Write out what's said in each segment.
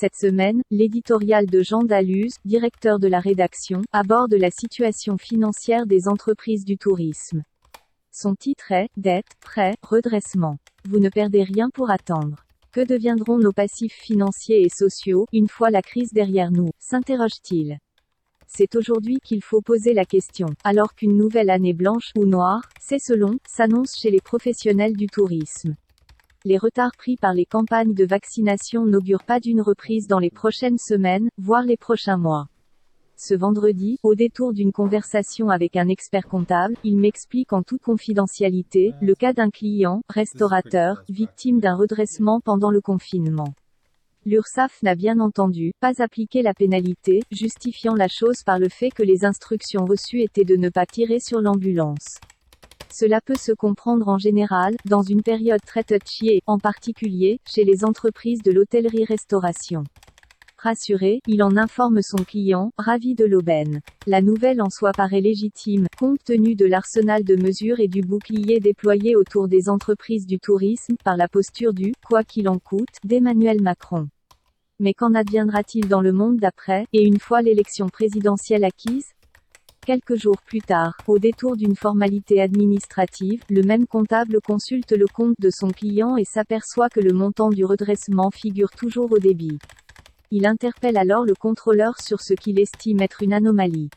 Cette semaine, l'éditorial de Jean Dalluz, directeur de la rédaction, aborde la situation financière des entreprises du tourisme. Son titre est Dette, prêt, redressement. Vous ne perdez rien pour attendre. Que deviendront nos passifs financiers et sociaux, une fois la crise derrière nous? s'interroge-t-il. C'est aujourd'hui qu'il faut poser la question, alors qu'une nouvelle année blanche ou noire, c'est selon, s'annonce chez les professionnels du tourisme. Les retards pris par les campagnes de vaccination n'augurent pas d'une reprise dans les prochaines semaines, voire les prochains mois. Ce vendredi, au détour d'une conversation avec un expert comptable, il m'explique en toute confidentialité, le cas d'un client, restaurateur, victime d'un redressement pendant le confinement. L'URSSAF n'a bien entendu pas appliqué la pénalité, justifiant la chose par le fait que les instructions reçues étaient de ne pas tirer sur l'ambulance. Cela peut se comprendre en général, dans une période très touchy en particulier, chez les entreprises de l'hôtellerie-restauration. Rassuré, il en informe son client, ravi de l'aubaine. La nouvelle en soi paraît légitime, compte tenu de l'arsenal de mesures et du bouclier déployé autour des entreprises du tourisme, par la posture du « quoi qu'il en coûte » d'Emmanuel Macron. Mais qu'en adviendra-t-il dans le monde d'après, et une fois l'élection présidentielle acquise Quelques jours plus tard, au détour d'une formalité administrative, le même comptable consulte le compte de son client et s'aperçoit que le montant du redressement figure toujours au débit. Il interpelle alors le contrôleur sur ce qu'il estime être une anomalie.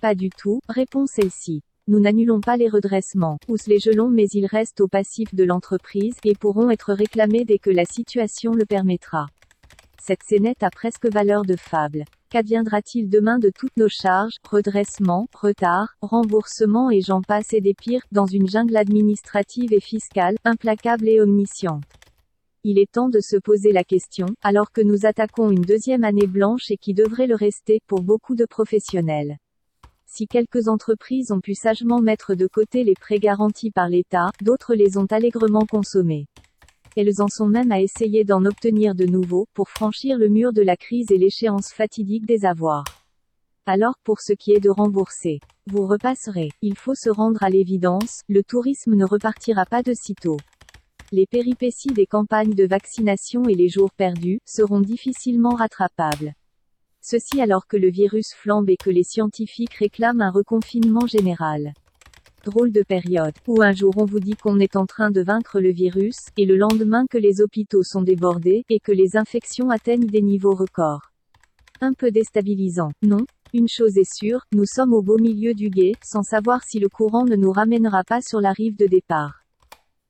Pas du tout, répond celle-ci. Nous n'annulons pas les redressements, ou les gelons mais ils restent au passif de l'entreprise, et pourront être réclamés dès que la situation le permettra. Cette scénette a presque valeur de fable. Qu'adviendra-t-il demain de toutes nos charges, redressements, retards, remboursements et j'en passe et des pires, dans une jungle administrative et fiscale, implacable et omnisciente? Il est temps de se poser la question, alors que nous attaquons une deuxième année blanche et qui devrait le rester, pour beaucoup de professionnels. Si quelques entreprises ont pu sagement mettre de côté les prêts garantis par l'État, d'autres les ont allègrement consommés. Elles en sont même à essayer d'en obtenir de nouveaux, pour franchir le mur de la crise et l'échéance fatidique des avoirs. Alors, pour ce qui est de rembourser, vous repasserez. Il faut se rendre à l'évidence, le tourisme ne repartira pas de sitôt. Les péripéties des campagnes de vaccination et les jours perdus seront difficilement rattrapables. Ceci alors que le virus flambe et que les scientifiques réclament un reconfinement général. Drôle de période, où un jour on vous dit qu'on est en train de vaincre le virus, et le lendemain que les hôpitaux sont débordés, et que les infections atteignent des niveaux records. Un peu déstabilisant, non? Une chose est sûre, nous sommes au beau milieu du guet, sans savoir si le courant ne nous ramènera pas sur la rive de départ.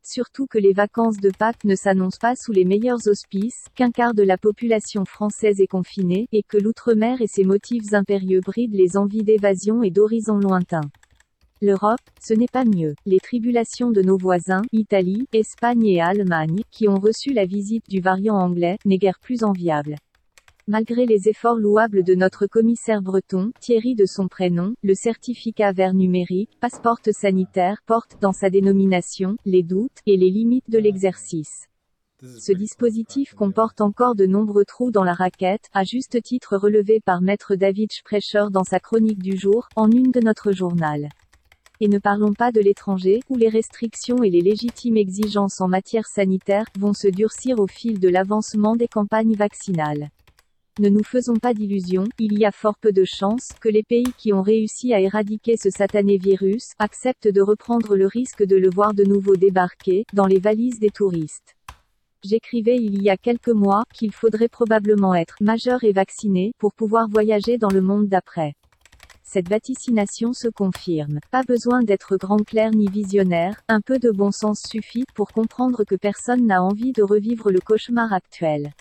Surtout que les vacances de Pâques ne s'annoncent pas sous les meilleurs auspices, qu'un quart de la population française est confinée, et que l'outre-mer et ses motifs impérieux brident les envies d'évasion et d'horizons lointains. L'Europe, ce n'est pas mieux. Les tribulations de nos voisins, Italie, Espagne et Allemagne, qui ont reçu la visite du variant anglais, n'est guère plus enviable. Malgré les efforts louables de notre commissaire breton, Thierry de son prénom, le certificat vert numérique, passeport sanitaire, porte dans sa dénomination, les doutes, et les limites de l'exercice. Ce dispositif comporte encore de nombreux trous dans la raquette, à juste titre relevé par maître David Sprecher dans sa chronique du jour, en une de notre journal. Et ne parlons pas de l'étranger, où les restrictions et les légitimes exigences en matière sanitaire vont se durcir au fil de l'avancement des campagnes vaccinales. Ne nous faisons pas d'illusions, il y a fort peu de chances que les pays qui ont réussi à éradiquer ce satané virus acceptent de reprendre le risque de le voir de nouveau débarquer dans les valises des touristes. J'écrivais il y a quelques mois qu'il faudrait probablement être majeur et vacciné pour pouvoir voyager dans le monde d'après. Cette vaticination se confirme. Pas besoin d'être grand clair ni visionnaire, un peu de bon sens suffit pour comprendre que personne n'a envie de revivre le cauchemar actuel.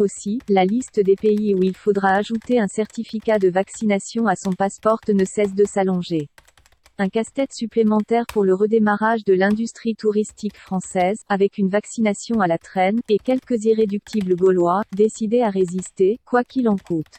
Aussi, la liste des pays où il faudra ajouter un certificat de vaccination à son passeport ne cesse de s'allonger. Un casse-tête supplémentaire pour le redémarrage de l'industrie touristique française, avec une vaccination à la traîne, et quelques irréductibles gaulois, décidés à résister, quoi qu'il en coûte.